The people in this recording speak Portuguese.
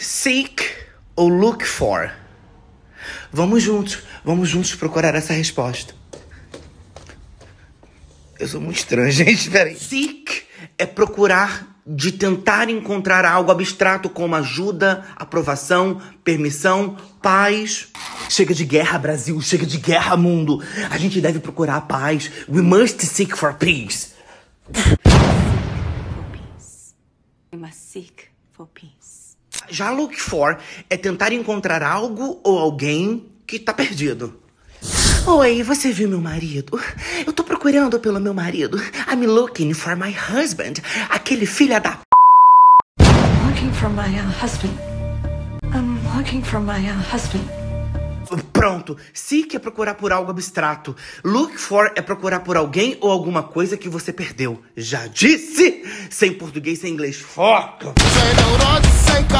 Seek ou look for? Vamos juntos, vamos juntos procurar essa resposta. Eu sou muito estranho, gente, peraí. Seek é procurar de tentar encontrar algo abstrato como ajuda, aprovação, permissão, paz. Chega de guerra, Brasil, chega de guerra, mundo. A gente deve procurar a paz. We must seek for peace. We must seek for peace. Já look for é tentar encontrar algo ou alguém que tá perdido. Oi, você viu meu marido? Eu tô procurando pelo meu marido. I'm looking for my husband. Aquele filho da p... Looking for my uh, husband. I'm looking for my uh, husband. Pronto. Seek é procurar por algo abstrato. Look for é procurar por alguém ou alguma coisa que você perdeu. Já disse! Sem português, sem inglês. Foca! Sem neurose, sem.